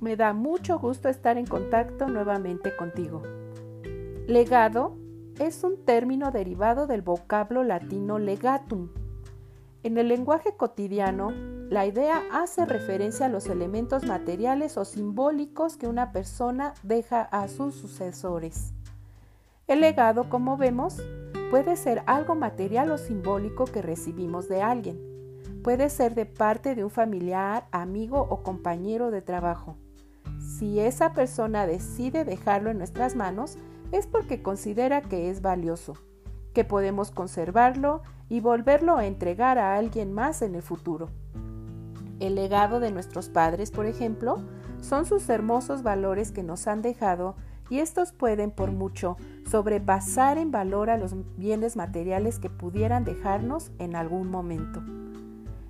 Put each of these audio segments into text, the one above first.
me da mucho gusto estar en contacto nuevamente contigo. Legado es un término derivado del vocablo latino legatum. En el lenguaje cotidiano, la idea hace referencia a los elementos materiales o simbólicos que una persona deja a sus sucesores. El legado, como vemos, puede ser algo material o simbólico que recibimos de alguien. Puede ser de parte de un familiar, amigo o compañero de trabajo. Si esa persona decide dejarlo en nuestras manos, es porque considera que es valioso, que podemos conservarlo y volverlo a entregar a alguien más en el futuro. El legado de nuestros padres, por ejemplo, son sus hermosos valores que nos han dejado y estos pueden por mucho sobrepasar en valor a los bienes materiales que pudieran dejarnos en algún momento.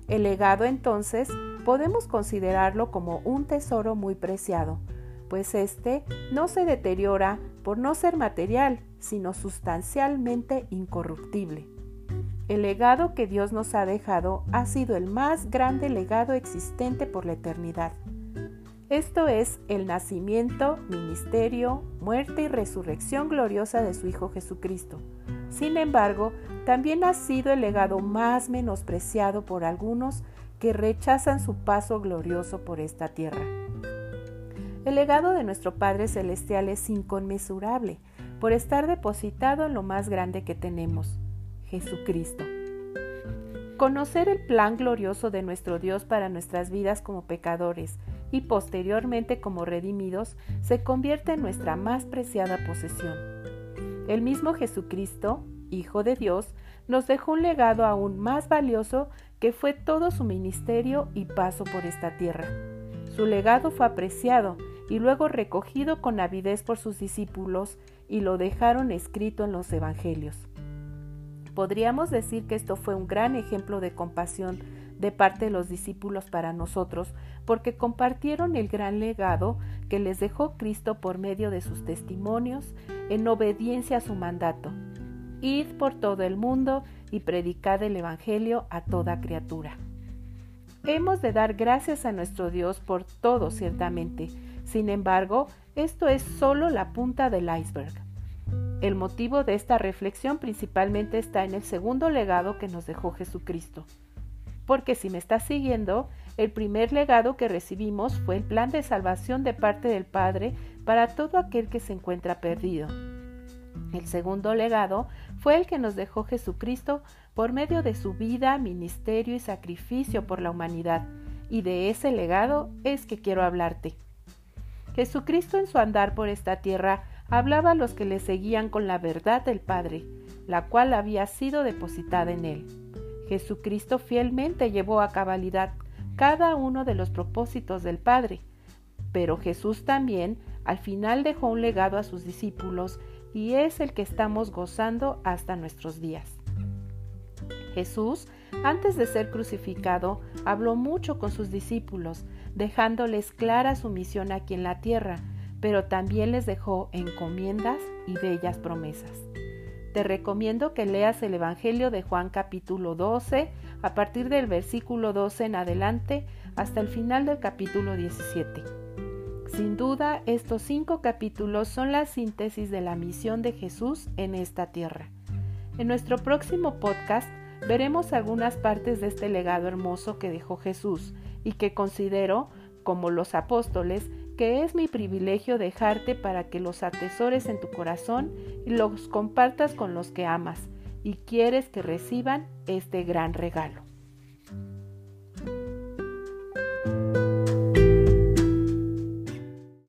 El legado entonces podemos considerarlo como un tesoro muy preciado, pues éste no se deteriora por no ser material, sino sustancialmente incorruptible. El legado que Dios nos ha dejado ha sido el más grande legado existente por la eternidad. Esto es el nacimiento, ministerio, muerte y resurrección gloriosa de su Hijo Jesucristo. Sin embargo, también ha sido el legado más menospreciado por algunos que rechazan su paso glorioso por esta tierra. El legado de nuestro Padre Celestial es inconmensurable por estar depositado en lo más grande que tenemos, Jesucristo. Conocer el plan glorioso de nuestro Dios para nuestras vidas como pecadores y posteriormente como redimidos se convierte en nuestra más preciada posesión. El mismo Jesucristo, Hijo de Dios, nos dejó un legado aún más valioso que fue todo su ministerio y paso por esta tierra. Su legado fue apreciado y luego recogido con avidez por sus discípulos y lo dejaron escrito en los Evangelios. Podríamos decir que esto fue un gran ejemplo de compasión de parte de los discípulos para nosotros, porque compartieron el gran legado que les dejó Cristo por medio de sus testimonios en obediencia a su mandato. Id por todo el mundo y predicad el Evangelio a toda criatura. Hemos de dar gracias a nuestro Dios por todo, ciertamente, sin embargo, esto es solo la punta del iceberg. El motivo de esta reflexión principalmente está en el segundo legado que nos dejó Jesucristo. Porque si me estás siguiendo, el primer legado que recibimos fue el plan de salvación de parte del Padre para todo aquel que se encuentra perdido. El segundo legado fue el que nos dejó Jesucristo por medio de su vida, ministerio y sacrificio por la humanidad, y de ese legado es que quiero hablarte. Jesucristo en su andar por esta tierra hablaba a los que le seguían con la verdad del Padre, la cual había sido depositada en él. Jesucristo fielmente llevó a cabalidad cada uno de los propósitos del Padre, pero Jesús también al final dejó un legado a sus discípulos y es el que estamos gozando hasta nuestros días. Jesús, antes de ser crucificado, habló mucho con sus discípulos, dejándoles clara su misión aquí en la tierra, pero también les dejó encomiendas y bellas promesas. Te recomiendo que leas el Evangelio de Juan capítulo 12, a partir del versículo 12 en adelante hasta el final del capítulo 17. Sin duda, estos cinco capítulos son la síntesis de la misión de Jesús en esta tierra. En nuestro próximo podcast veremos algunas partes de este legado hermoso que dejó Jesús y que considero, como los apóstoles, que es mi privilegio dejarte para que los atesores en tu corazón y los compartas con los que amas y quieres que reciban este gran regalo.